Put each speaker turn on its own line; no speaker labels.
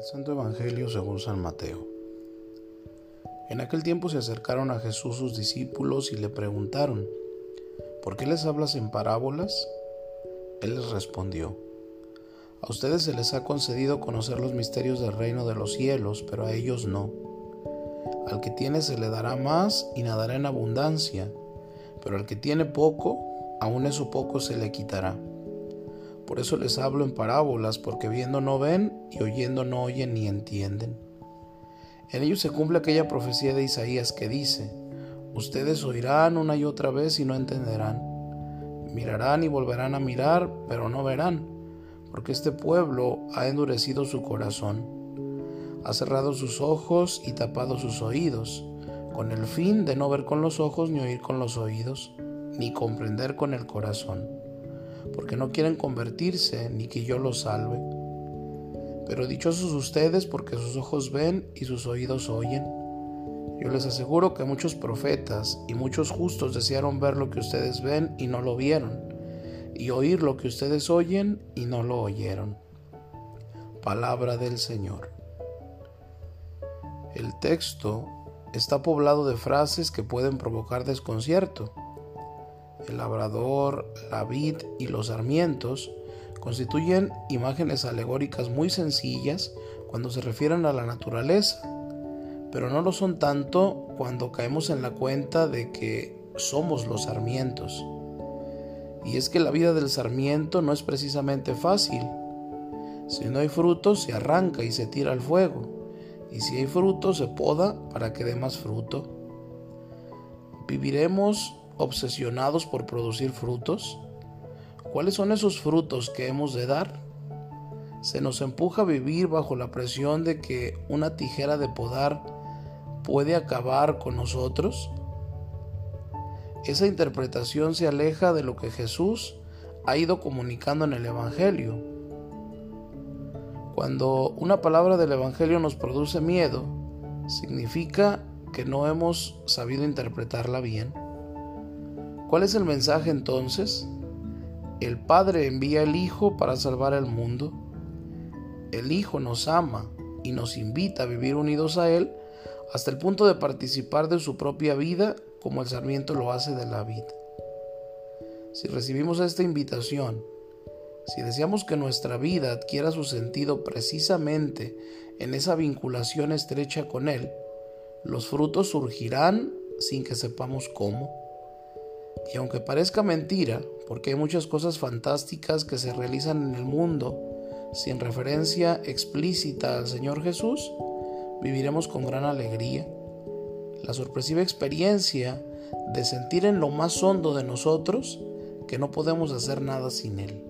Santo Evangelio según San Mateo. En aquel tiempo se acercaron a Jesús sus discípulos y le preguntaron, ¿por qué les hablas en parábolas? Él les respondió, a ustedes se les ha concedido conocer los misterios del reino de los cielos, pero a ellos no. Al que tiene se le dará más y nadará en abundancia, pero al que tiene poco, aun eso poco se le quitará. Por eso les hablo en parábolas, porque viendo no ven y oyendo no oyen ni entienden. En ellos se cumple aquella profecía de Isaías que dice, Ustedes oirán una y otra vez y no entenderán. Mirarán y volverán a mirar, pero no verán, porque este pueblo ha endurecido su corazón, ha cerrado sus ojos y tapado sus oídos, con el fin de no ver con los ojos ni oír con los oídos, ni comprender con el corazón porque no quieren convertirse ni que yo los salve. Pero dichosos ustedes porque sus ojos ven y sus oídos oyen. Yo les aseguro que muchos profetas y muchos justos desearon ver lo que ustedes ven y no lo vieron, y oír lo que ustedes oyen y no lo oyeron. Palabra del Señor. El texto está poblado de frases que pueden provocar desconcierto el labrador, la vid y los sarmientos constituyen imágenes alegóricas muy sencillas cuando se refieren a la naturaleza, pero no lo son tanto cuando caemos en la cuenta de que somos los sarmientos. Y es que la vida del sarmiento no es precisamente fácil. Si no hay fruto, se arranca y se tira al fuego. Y si hay fruto, se poda para que dé más fruto. Viviremos obsesionados por producir frutos? ¿Cuáles son esos frutos que hemos de dar? Se nos empuja a vivir bajo la presión de que una tijera de podar puede acabar con nosotros. Esa interpretación se aleja de lo que Jesús ha ido comunicando en el Evangelio. Cuando una palabra del Evangelio nos produce miedo, significa que no hemos sabido interpretarla bien. ¿Cuál es el mensaje entonces? El Padre envía al Hijo para salvar al mundo. El Hijo nos ama y nos invita a vivir unidos a Él hasta el punto de participar de su propia vida como el sarmiento lo hace de la vida. Si recibimos esta invitación, si deseamos que nuestra vida adquiera su sentido precisamente en esa vinculación estrecha con Él, los frutos surgirán sin que sepamos cómo. Y aunque parezca mentira, porque hay muchas cosas fantásticas que se realizan en el mundo sin referencia explícita al Señor Jesús, viviremos con gran alegría la sorpresiva experiencia de sentir en lo más hondo de nosotros que no podemos hacer nada sin Él.